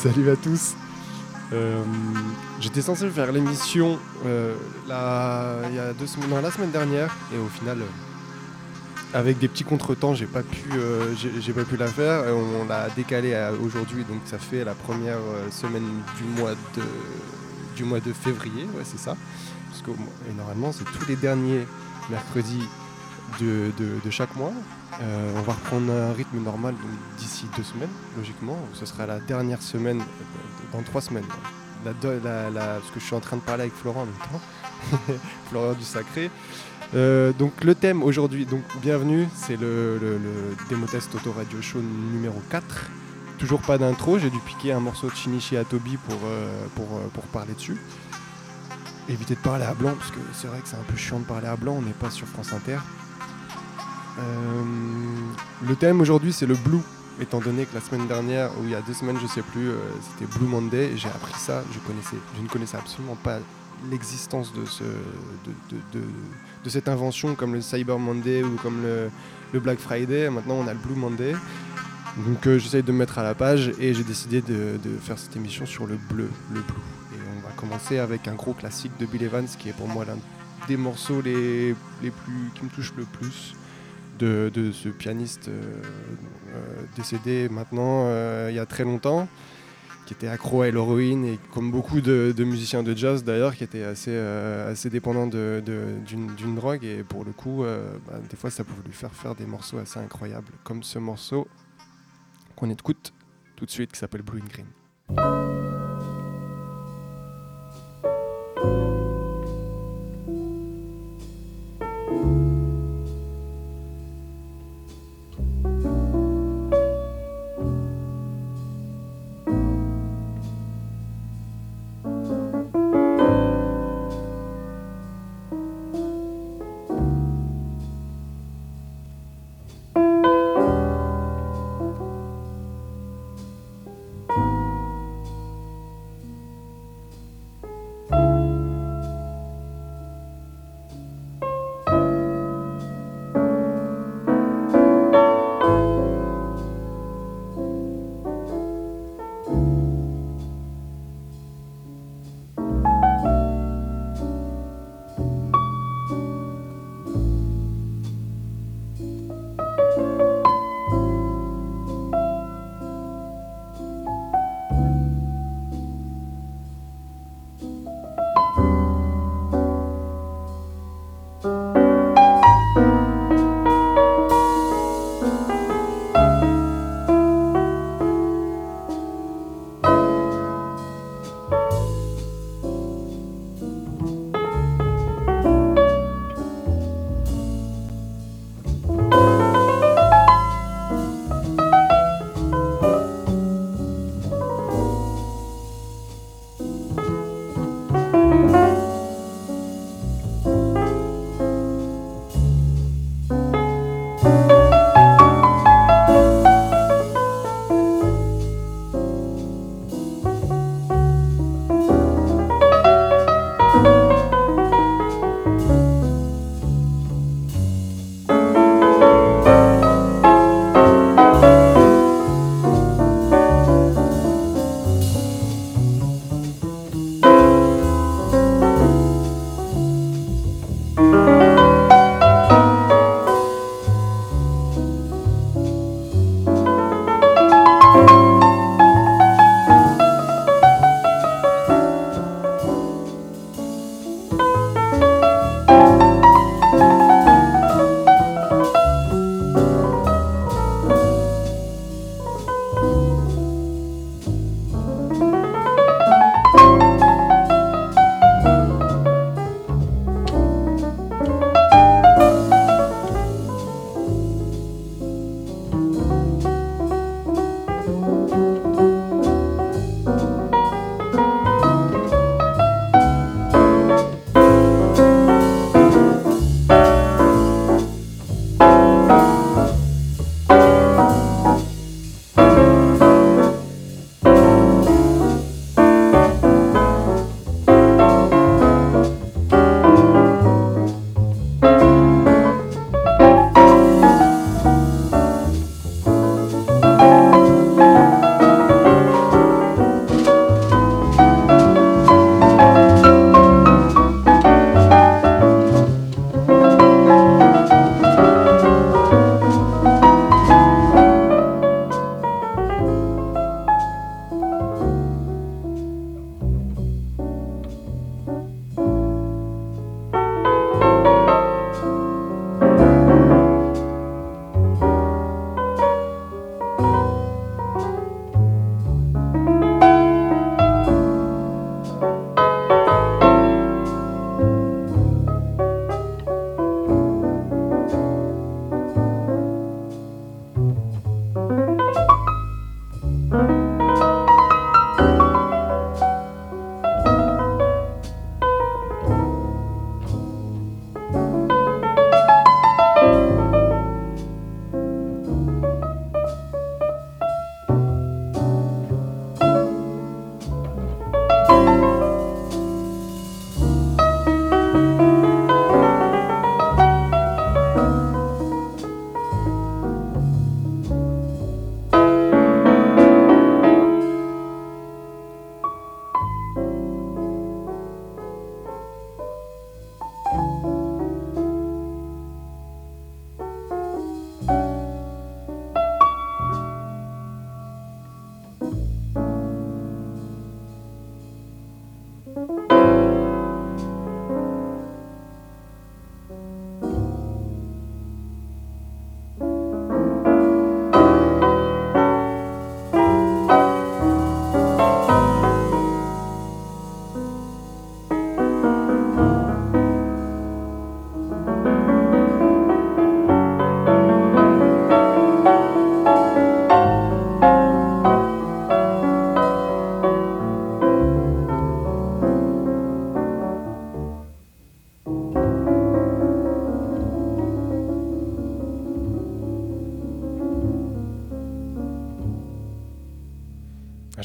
Salut à tous. Euh, j'étais censé faire l'émission euh, y a deux la semaine dernière, et au final, euh, avec des petits contretemps, j'ai pas pu, j'ai pas pu la faire. On l'a décalé à aujourd'hui, donc ça fait la première semaine du mois de, février, ouais, c'est ça. Que normalement, c'est tous les derniers mercredis de chaque mois. Euh, on va reprendre un rythme normal d'ici deux semaines, logiquement. Ce sera la dernière semaine, euh, dans trois semaines. Parce que je suis en train de parler avec Florent en même temps. Florent du Sacré. Euh, donc le thème aujourd'hui, bienvenue, c'est le, le, test Auto Radio Show numéro 4. Toujours pas d'intro, j'ai dû piquer un morceau de Shinichi Atobi pour, pour, pour parler dessus. Éviter de parler à blanc, parce que c'est vrai que c'est un peu chiant de parler à blanc, on n'est pas sur France Inter. Euh, le thème aujourd'hui c'est le blue, étant donné que la semaine dernière, ou il y a deux semaines, je sais plus, euh, c'était Blue Monday, j'ai appris ça, je, ne connaissais absolument pas l'existence de, ce, de, de, cette invention comme le Cyber Monday ou comme le, Black Friday. Maintenant, on a le Blue Monday. Donc, euh, j'essaye de me mettre à la page et j'ai décidé de, faire cette émission sur le bleu, le blue. Et on va commencer avec un gros classique de Bill Evans qui est pour moi l'un des morceaux les, plus, qui me touchent le plus de, ce pianiste euh, euh, décédé maintenant euh, il y a très longtemps qui était accro à l'héroïne et comme beaucoup de, musiciens de jazz d'ailleurs, qui était assez, assez dépendant d'une drogue et pour le coup, bah, des fois ça pouvait lui faire faire des morceaux assez incroyables, comme ce morceau qu'on écoute tout de suite qui s'appelle Blue and Green.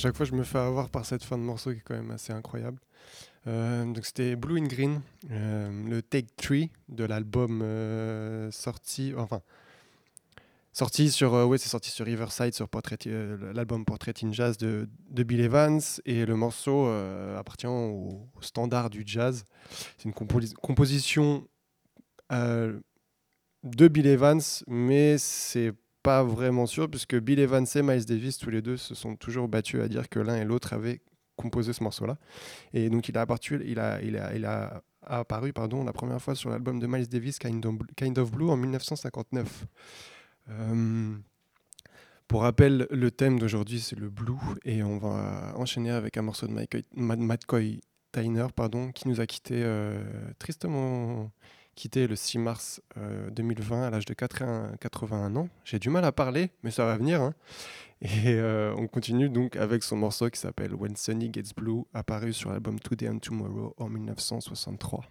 Chaque fois, je me fais avoir par cette fin de morceau qui est quand même assez incroyable. Euh, donc c'était Blue and Green, euh, le Take 3 de l'album euh, sorti, enfin sorti sur, ouais, c'est sorti sur Riverside, sur l'album Portrait in Jazz de, de, Bill Evans, et le morceau appartient au, standard du jazz. C'est une composition de Bill Evans, mais c'est pas vraiment sûr puisque Bill Evans et Miles Davis tous les deux se sont toujours battus à dire que l'un et l'autre avaient composé ce morceau-là. Et donc il a apparu, il a, il a, il a apparu pardon, la première fois sur l'album de Miles Davis, Kind of, kind of Blue, en 1959. Euh, pour rappel, le thème d'aujourd'hui, c'est le blue, et on va enchaîner avec un morceau de Matt Coy Tyner, pardon, qui nous a quitté euh, tristement quitté le 6 mars euh, 2020 à l'âge de 80, 81 ans. J'ai du mal à parler, mais ça va venir. Hein. Et euh, on continue donc avec son morceau qui s'appelle When Sunny Gets Blue, apparu sur l'album Today and Tomorrow en 1963.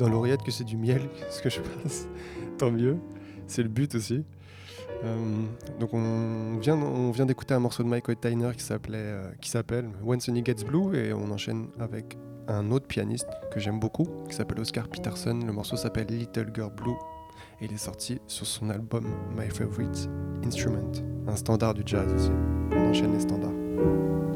Dans l'oreillette que c'est du miel, ce que je passe. Tant mieux. C'est le but aussi. Euh, donc on vient, on vient d'écouter un morceau de Michael Tyner qui s'appelait, euh, qui s'appelle When Sunny Gets Blue et on enchaîne avec un autre pianiste que j'aime beaucoup qui s'appelle Oscar Peterson. Le morceau s'appelle Little Girl Blue et il est sorti sur son album My Favorite Instrument, un standard du jazz aussi. On enchaîne les standards.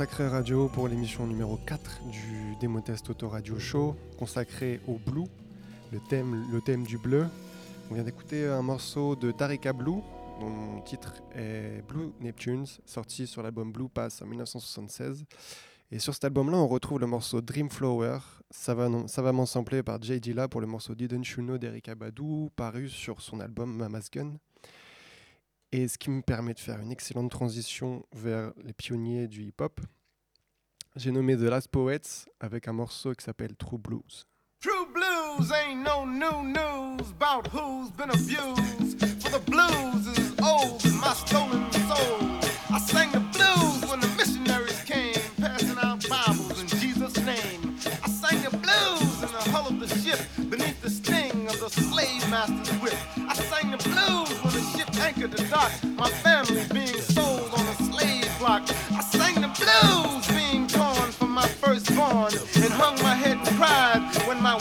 Sacré Radio pour l'émission numéro 4 du Démo Test Radio Show consacré au blue, le thème, le thème du bleu. On vient d'écouter un morceau de Tarika Blue, dont le titre est Blue Neptunes, sorti sur l'album Blue Pass en 1976. Et sur cet album-là, on retrouve le morceau Dream Flower, savamment samplé par J. Dilla pour le morceau Didn't You Know d'Eric Abadou, paru sur son album Mama's Gun. Et ce qui me permet de faire une excellente transition vers les pionniers du hip-hop. J'ai nommé The Last Poets avec un morceau qui s'appelle True Blues. True blues ain't no new news about who's been abused. For the blues is old my stolen soul. I sang the blues when the missionaries came, passing out Bibles in Jesus' name. I sang the blues in the hull of the ship beneath the sting of the slave master's whip. I sang the blues when the dock. My family being sold on a slave block. I sang the blues being torn from my firstborn and hung my head and cried when my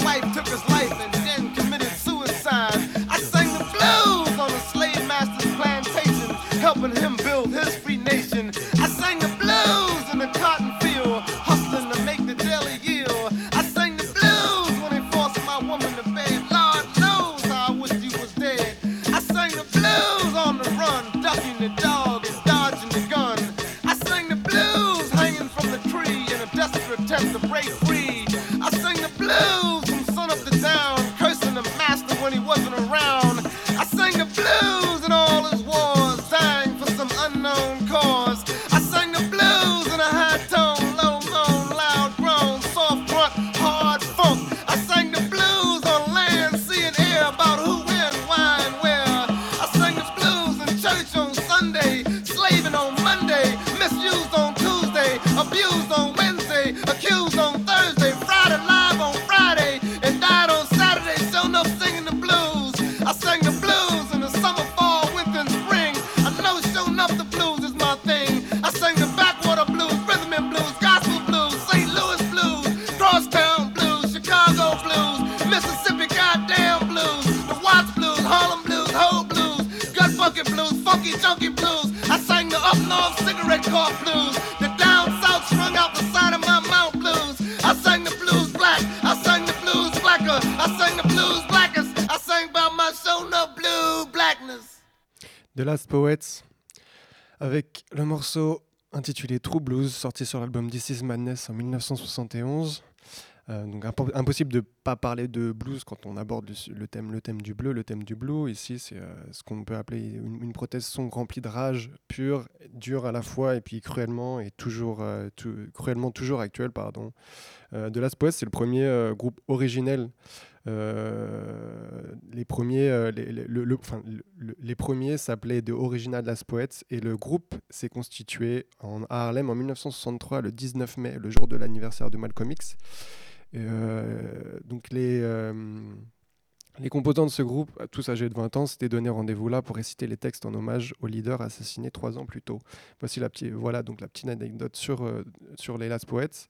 intitulé True Blues, sorti sur l'album This Is Madness en 1971. Euh, donc impo- impossible de pas parler de blues quand on aborde le, thème, le thème du bleu, le thème du blue. Ici, c'est euh, ce qu'on peut appeler une, prothèse son remplie de rage pure, dure à la fois et puis cruellement et toujours euh, cruellement toujours actuelle. Pardon. The Last Poets, c'est le premier groupe originel. Euh, les premiers, euh, les, premiers s'appelaient The Original Last Poets et le groupe s'est constitué en, à Harlem en 1963, le 19 mai, le jour de l'anniversaire de Malcolm X. Euh, donc les, les composants de ce groupe, tous âgés de 20 ans, s'étaient donné rendez-vous là pour réciter les textes en hommage au leader assassiné trois ans plus tôt. Voici la petite, voilà donc la petite anecdote sur, sur les Last Poets.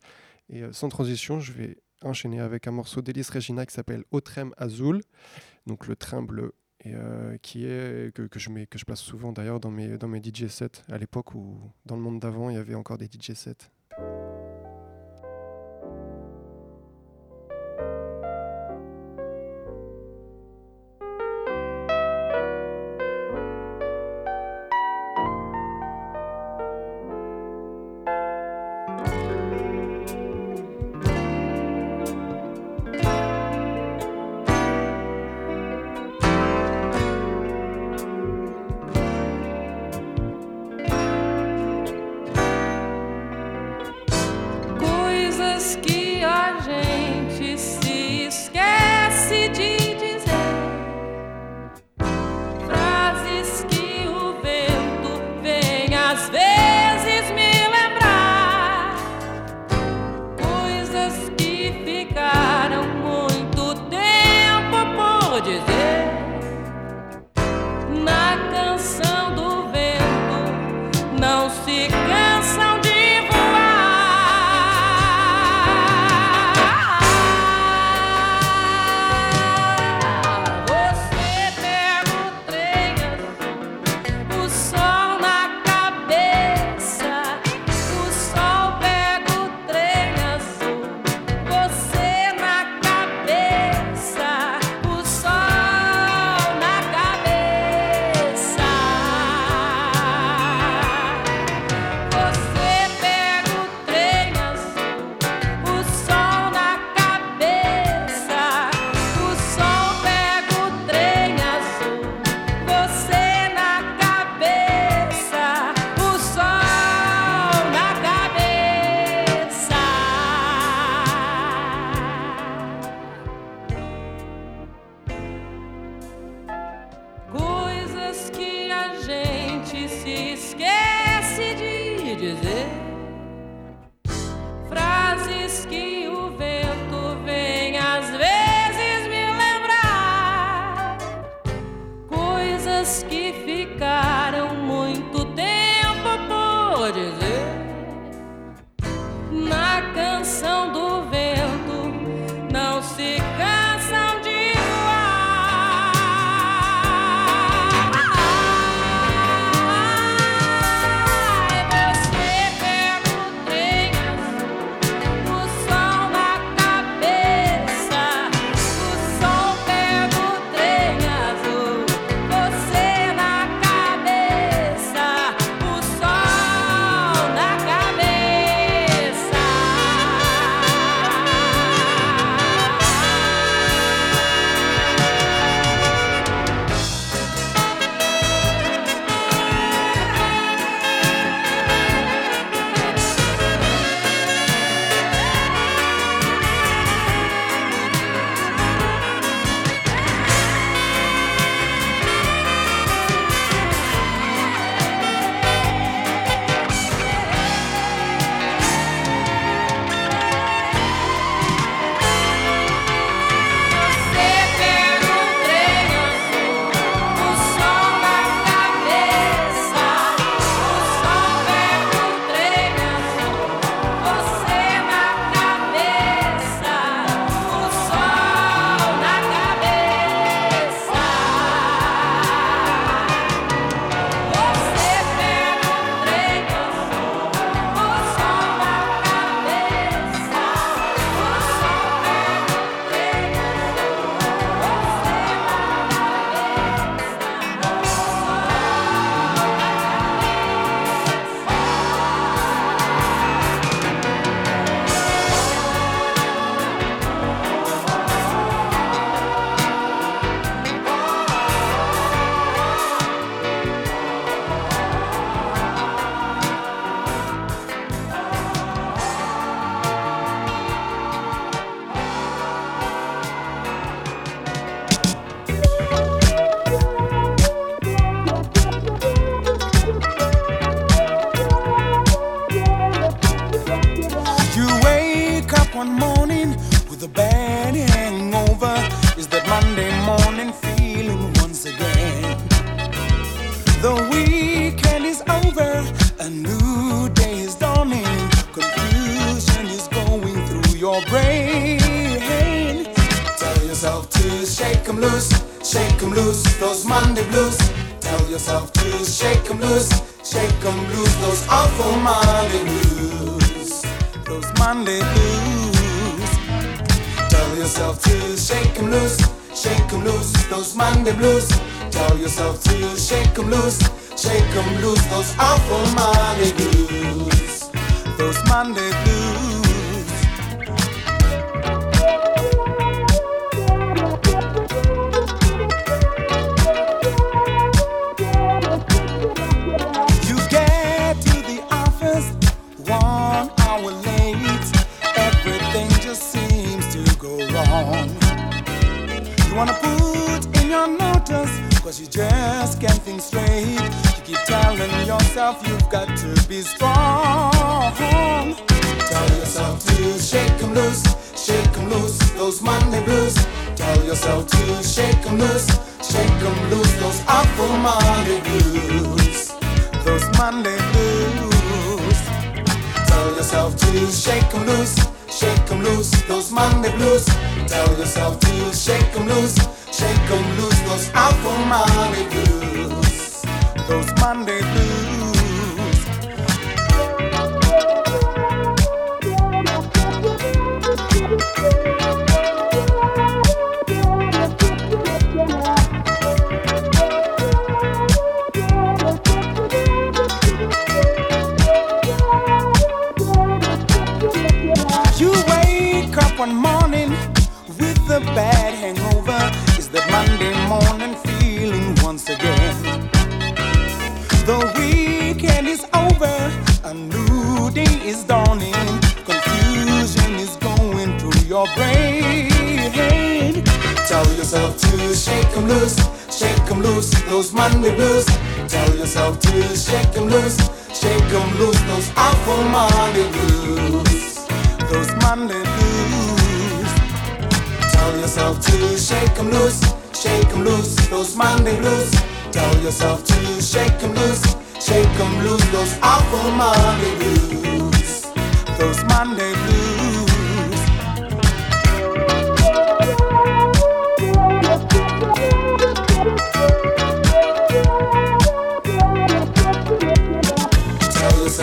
Et sans transition, je vais enchaîner avec un morceau d'Elis Regina qui s'appelle Autrem Azul, donc le train bleu, et euh, qui est que, je mets, place souvent d'ailleurs dans mes, dans mes DJ sets à l'époque où dans le monde d'avant il y avait encore des DJ sets.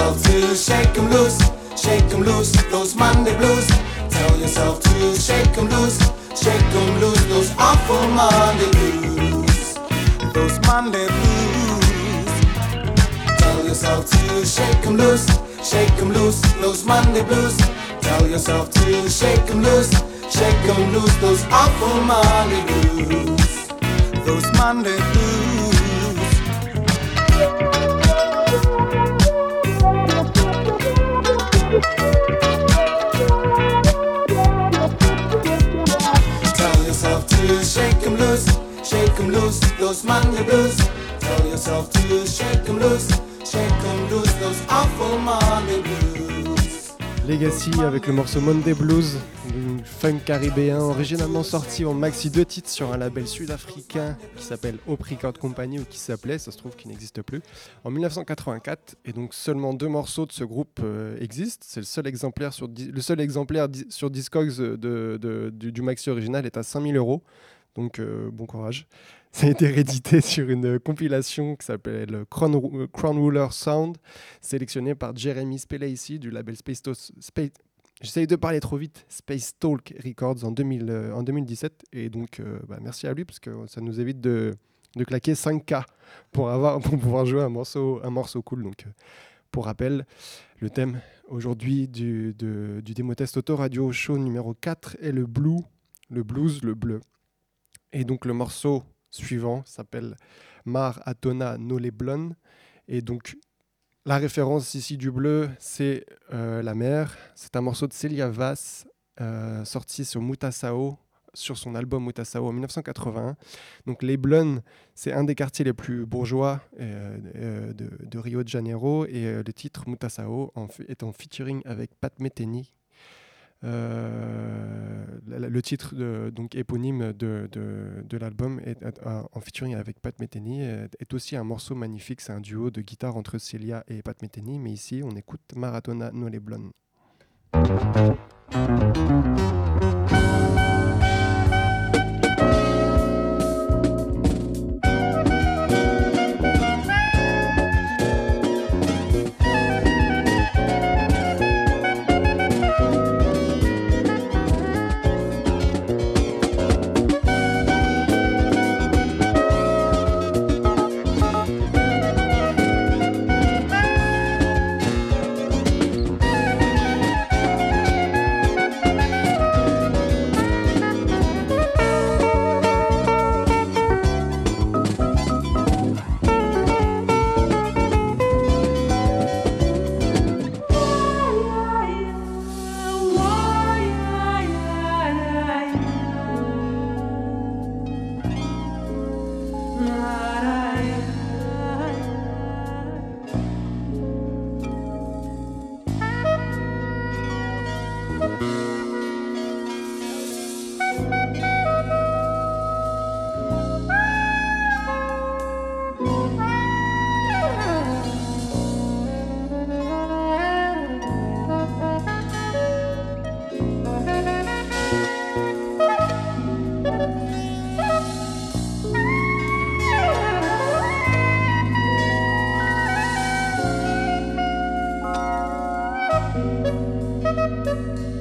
Yourself to shake 'em loose, shake 'em loose, those Monday blues. Tell yourself to shake 'em loose, shake 'em loose, those awful Monday blues. Those Monday blues. Tell yourself to shake 'em loose, shake 'em loose, those Monday blues. Tell yourself to shake 'em loose, shake 'em loose, those awful Monday blues. Those Monday blues. Legacy avec le morceau Monday Blues, funk caribéen originalement sorti en maxi deux titres sur un label sud-africain qui s'appelle Hope Record Company ou qui s'appelait, ça se trouve qui n'existe plus, en 1984. Et donc seulement deux morceaux de ce groupe euh, existent. C'est le seul exemplaire sur le seul exemplaire sur Discogs du, du maxi original est à 5000 euros. Donc euh, bon courage. Ça a été réédité sur une compilation qui s'appelle Crown, euh, Crown Ruler Sound, sélectionné par Jeremy Spelacy du label Space, Space J'essaye de parler trop vite. Space Talk Records en, 2000, euh, 2017. Et donc, euh, bah, merci à lui parce que ça nous évite de, de claquer 5K pour, avoir, pour pouvoir jouer un morceau, un morceau cool. Donc, pour rappel, le thème aujourd'hui du, du démo test auto radio show numéro 4 est le blue, le blues, le bleu. Et donc, le morceau suivant s'appelle Mar Atona Noleblon. Et donc, la référence ici du bleu, c'est euh, la mer. C'est un morceau de Celia Vass, euh, sorti sur Mutasao, sur son album Mutasao en 1981. Donc Leblon, c'est un des quartiers les plus bourgeois euh, de, Rio de Janeiro. Et le titre Mutasao est en featuring avec Pat Metheny. Euh, le titre donc éponyme de, de- l'album euh, en featuring avec Pat Metheny est, aussi un morceau magnifique. C'est un duo de guitare entre Celia et Pat Metheny. Mais ici, on écoute Maratona No Música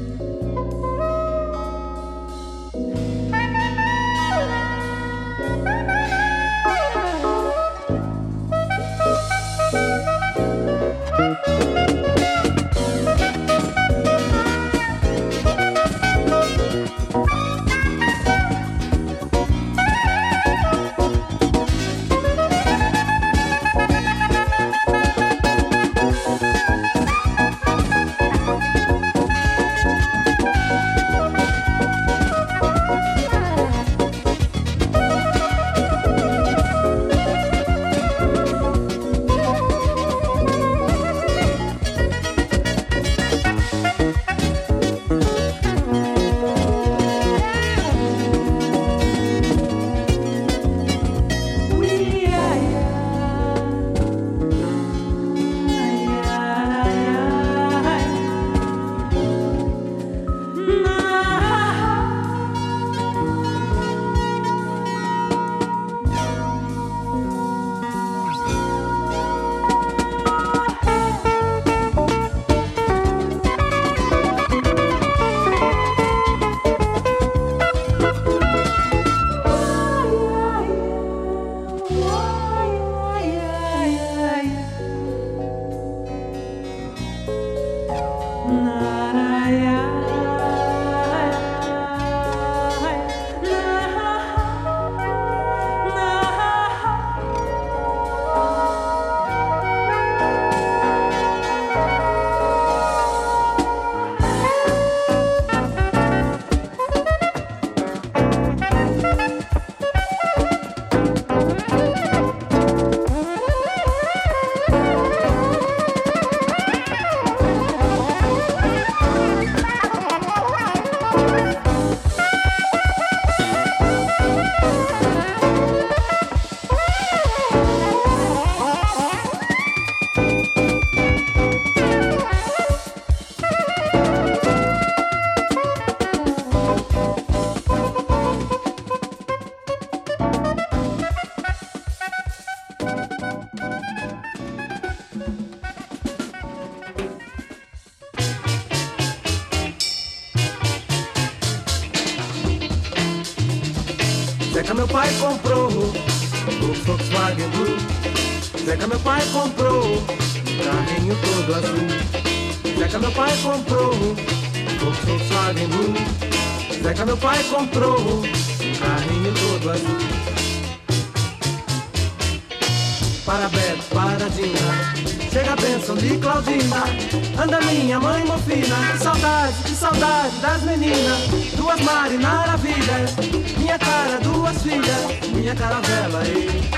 Duas marinaravilhas. Minha cara, duas filhas. Minha caravela, ei.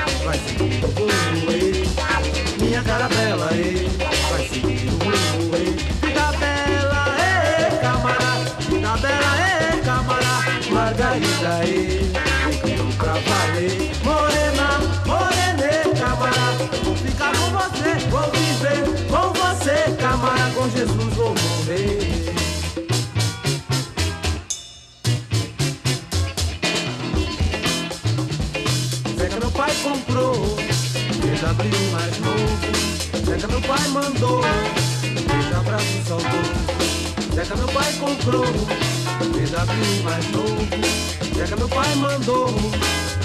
Zeca meu pai comprou BMW mais novo. Zeca meu pai mandou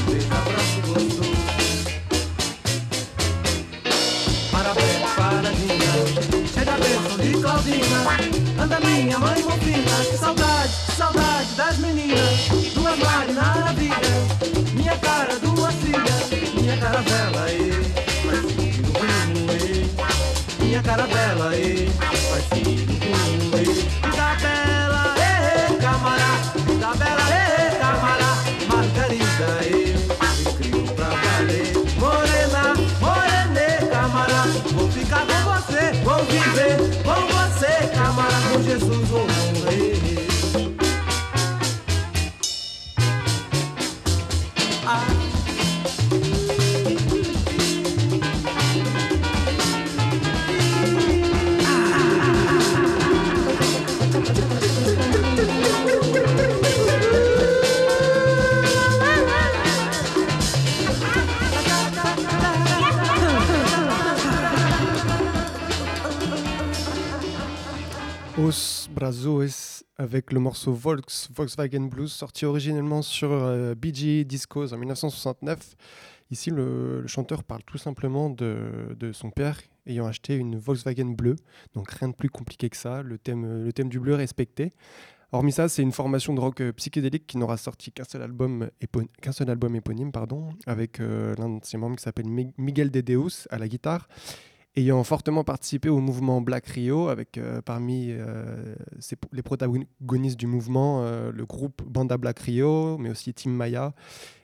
Beija abraço gostoso. Parabéns, paradinha. Chega a de Claudina. Anda minha mãe mofina Que saudade, que saudade das meninas. Duas maravilhas Minha cara, duas filhas. Minha caravela, e e Minha caravela, e Vai Os Brazos avec le morceau Volks, Volkswagen Blues, sorti originellement sur euh, BG Discos en 1969. Ici, le, chanteur parle tout simplement de, son père ayant acheté une Volkswagen bleue, donc rien de plus compliqué que ça, le thème, le thème du bleu respecté. Hormis ça, c'est une formation de rock euh, psychédélique qui n'aura sorti qu'un seul album, épo- qu'un seul album éponyme, pardon, avec euh, l'un de ses membres qui s'appelle Mi- Miguel de Deus à la guitare, ayant fortement participé au mouvement Black Rio, avec euh, parmi euh, les protagonistes du mouvement euh, le groupe Banda Black Rio, mais aussi Tim Maya,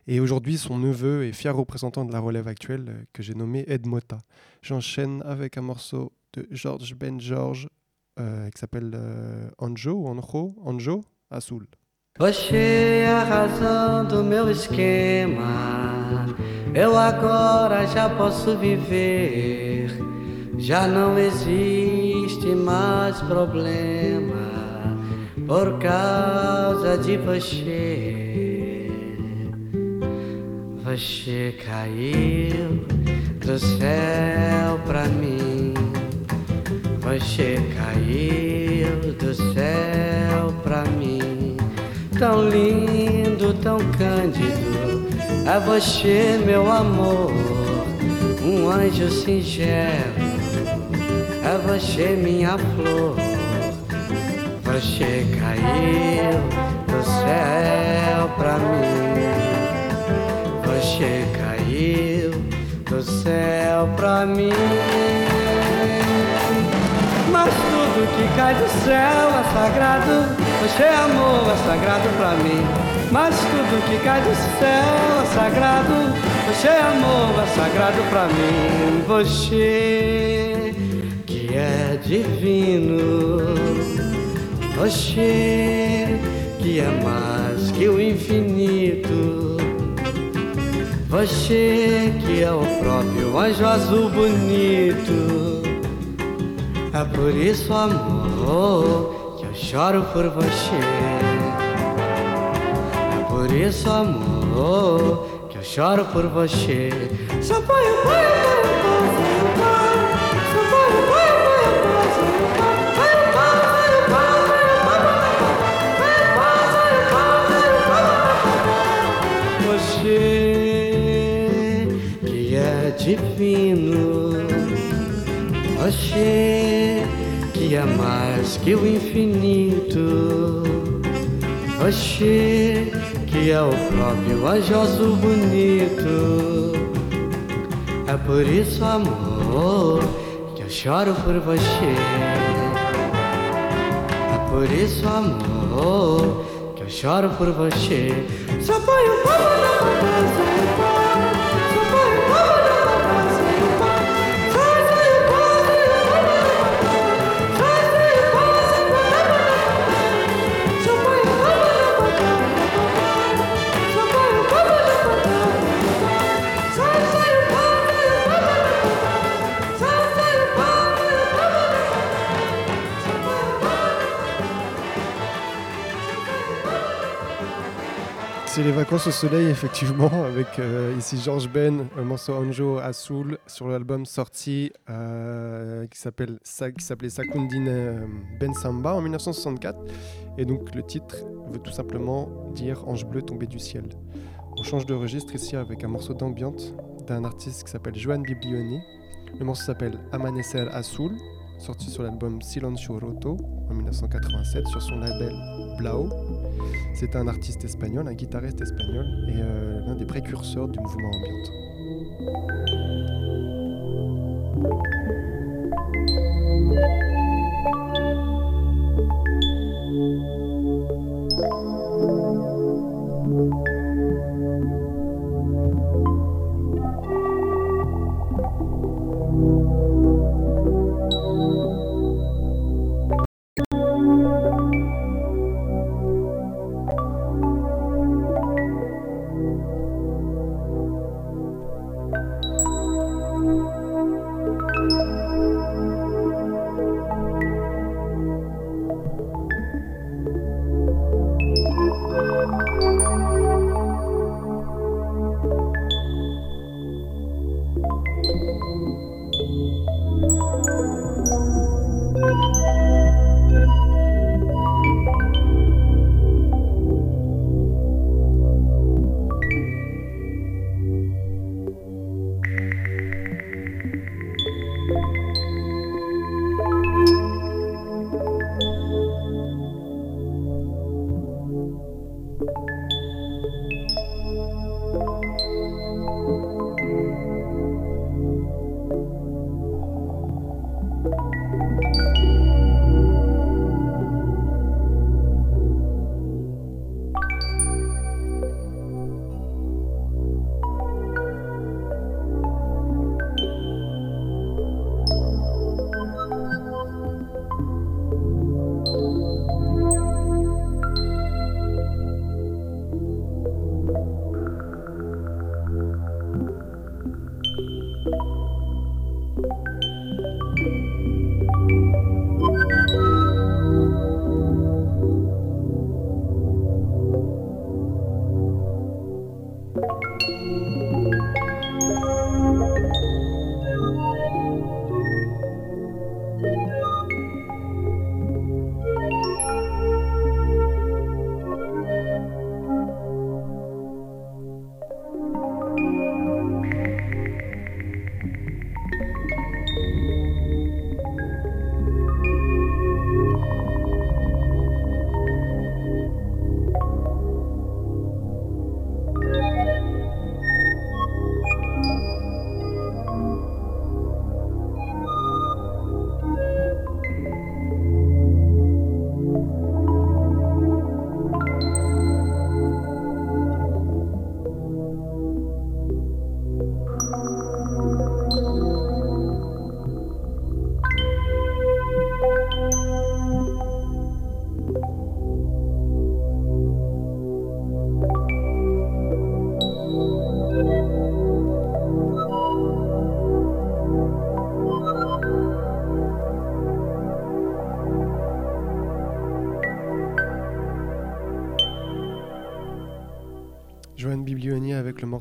et aujourd'hui son neveu et fier représentant de la relève actuelle que j'ai nommé Ed Mota. J'enchaîne avec un morceau de George Ben George qui s'appelle Anjo Anjo, Anjo Azul. Você. Já não existe mais problema por causa de você. Você caiu do céu pra mim. Você caiu do céu pra mim. Tão lindo, tão cândido. É você, meu amor, um anjo singelo. É você, minha flor. Você caiu do céu pra mim. Você caiu do céu pra mim. Mas tudo que cai do céu é sagrado. Você amor é sagrado pra mim. Mas tudo que cai do céu é sagrado. Você amor é sagrado pra mim. Você é divino. Você que é mais que o infinito. Você que é o próprio anjo azul bonito. É por isso, amor, que eu choro por você. É por isso, amor, que eu choro por você. Só põe o põe divino. Oxê, que é mais que o infinito. Oxê, que é o próprio anjoso bonito. É por isso, amor, que eu choro por você. É por isso, amor, que eu choro por você. Só põe o povo na cabeça C'est les vacances au soleil, effectivement, avec euh, ici Georges Ben, un morceau Anjo Azul sur l'album sorti euh, qui s'appelle Sa- qui s'appelait Sakundine euh, Ben Samba en 1964. Et donc le titre veut tout simplement dire Ange bleu tombé du ciel. On change de registre ici avec un morceau d'ambiance d'un artiste qui s'appelle Joan Biblioni. Le morceau s'appelle Amanecer Azul, sorti sur l'album Silencio Roto en 1987 sur son label Blau. C'est un artiste espagnol, un guitariste espagnol et euh, l'un des précurseurs du mouvement ambient. Música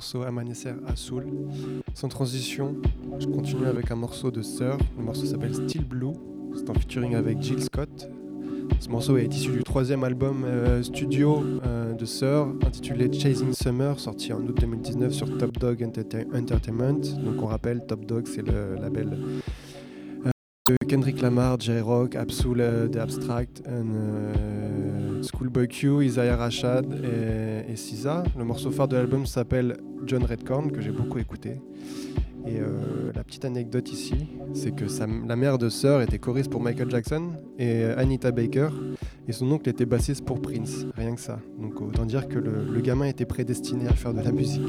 morceau Amanecer. Sans transition, je continue avec un morceau de Sir. Le morceau s'appelle Still Blue. C'est en featuring avec Jill Scott. Ce morceau est issu du troisième album euh, studio euh, de Sir, intitulé Chasing Summer, sorti en août 2019 sur Top Dog Entertain- Entertainment. Donc on rappelle, Top Dog, c'est le label euh, de Kendrick Lamar, J-Rock, Absol euh, The Abstract, and, Schoolboy Q, Isaiah Rashad et, et SZA. Le morceau phare de l'album s'appelle John Redcorn, que j'ai beaucoup écouté. Et euh, la petite anecdote ici, c'est que la mère de Sir était choriste pour Michael Jackson et euh, Anita Baker, et son oncle était bassiste pour Prince, rien que ça. Donc autant dire que le gamin était prédestiné à faire de la musique.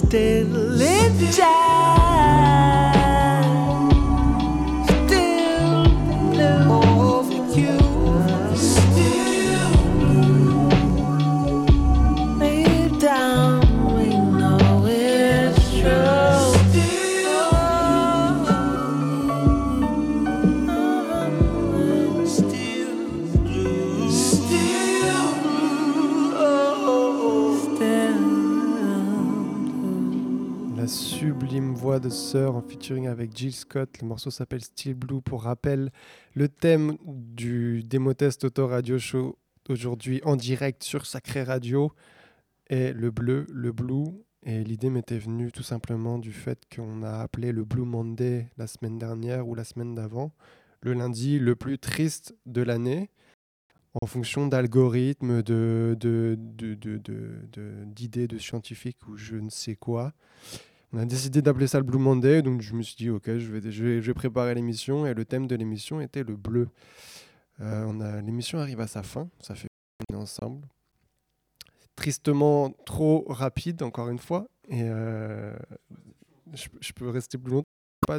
But En featuring avec Jill Scott. Le morceau s'appelle Still Blue. Pour rappel, le thème du démo test auto radio show aujourd'hui en direct sur Sacré Radio est le bleu, le blue. Et l'idée m'était venue tout simplement du fait qu'on a appelé le Blue Monday la semaine dernière ou la semaine d'avant, le lundi le plus triste de l'année, en fonction d'algorithmes, de, de, de- d'idées de scientifiques ou je ne sais quoi. On a décidé d'appeler ça le Blue Monday, donc je me suis dit, ok, je vais, préparer l'émission, et le thème de l'émission était le bleu. Euh, l'émission arrive à sa fin, ça fait est ensemble. Tristement trop rapide, encore une fois, et euh, je, peux rester plus longtemps.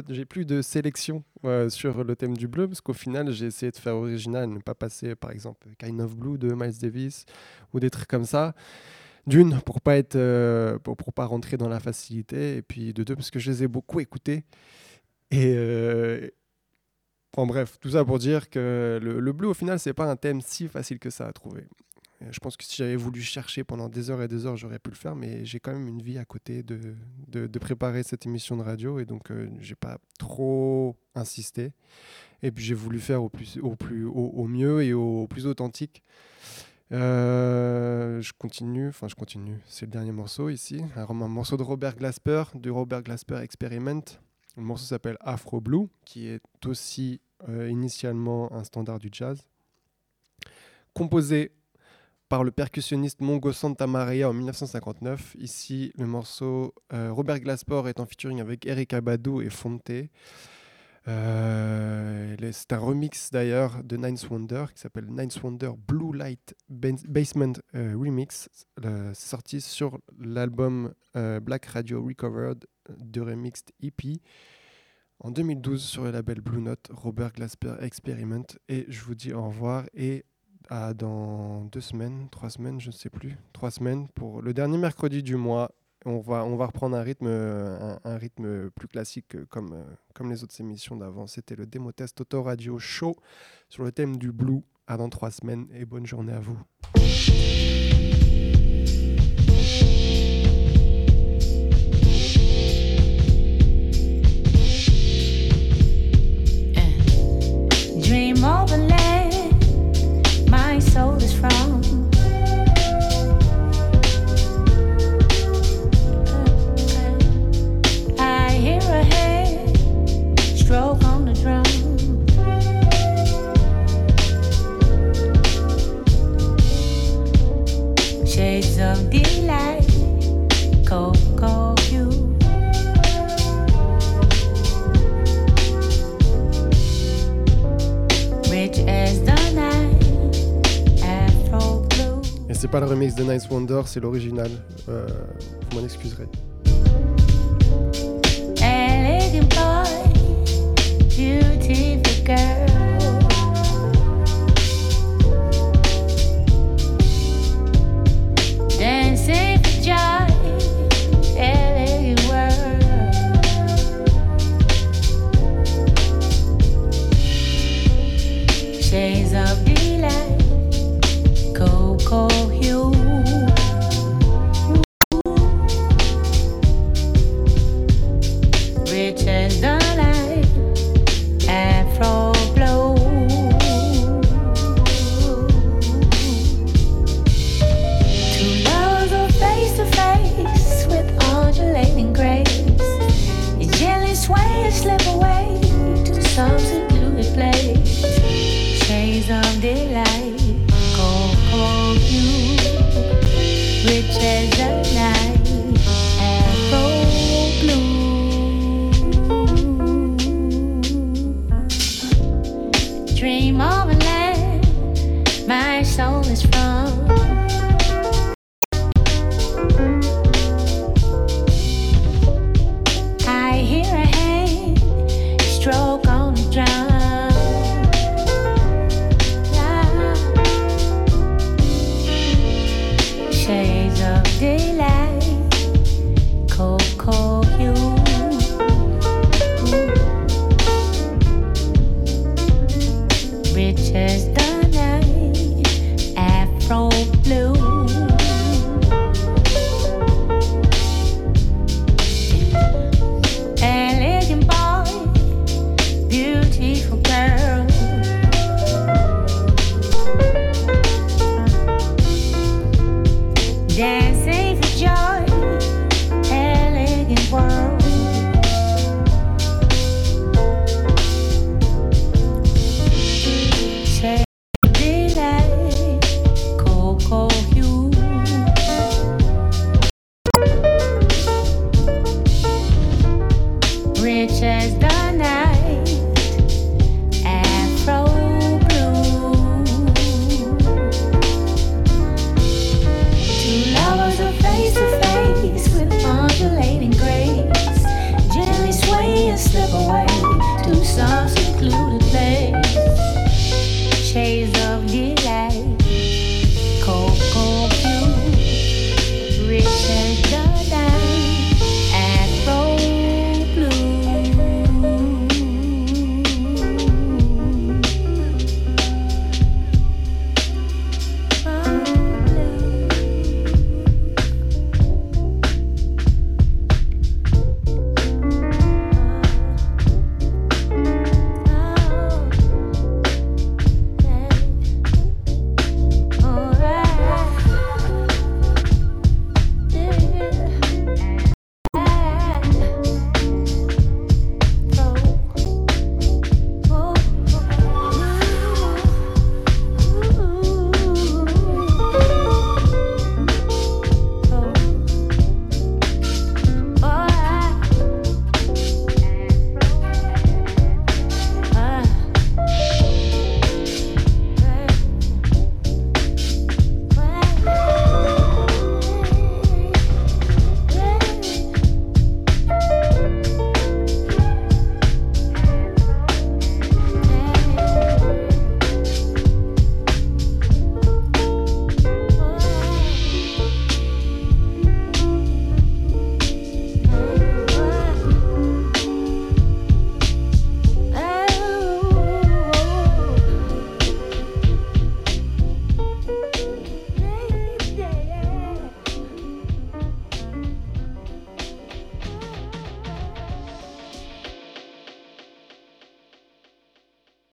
J'ai plus de sélection euh, sur le thème du bleu, parce qu'au final, j'ai essayé de faire original, ne pas passer, par exemple, Kind of Blue de Miles Davis, ou des trucs comme ça. D'une, pour pas être, euh, pour, pour pas rentrer dans la facilité, et puis de deux, parce que je les ai beaucoup écoutés. Et euh, en bref, tout ça pour dire que le, le bleu, au final, c'est pas un thème si facile que ça à trouver. je pense que si j'avais voulu chercher pendant des heures et des heures, j'aurais pu le faire, mais j'ai quand même une vie à côté de, de, préparer cette émission de radio et donc euh, j'ai pas trop insisté. Et puis j'ai voulu faire au, plus, au, plus, au mieux et au, plus authentique. Euh, je continue, enfin je continue, c'est le dernier morceau ici, un, un morceau de Robert Glasper, du Robert Glasper Experiment. Le morceau s'appelle Afro Blue, qui est aussi euh, initialement un standard du jazz. Composé par le percussionniste Mongo Santa Maria en 1959. Ici, le morceau euh, Robert Glasper est en featuring avec Eric Abadou et Fonte. Euh, c'est un remix d'ailleurs de Ninth Wonder qui s'appelle Ninth Wonder Blue Light Basement euh, Remix. c'est sorti sur l'album Black Radio Recovered de Remixed EP en 2012 sur le label Blue Note, Robert Glasper Experiment. Et je vous dis au revoir et à dans deux semaines, trois semaines, je ne sais plus, trois semaines pour le dernier mercredi du mois. On va, on va reprendre un rythme, rythme plus classique comme, comme les autres émissions d'avant. C'était le démo test Auto Radio Show sur le thème du blue. À dans trois semaines et bonne journée à vous. dream my soul. C'est pas le remix de Nice Wonder, c'est l'original. Euh, vous m'en excuserez.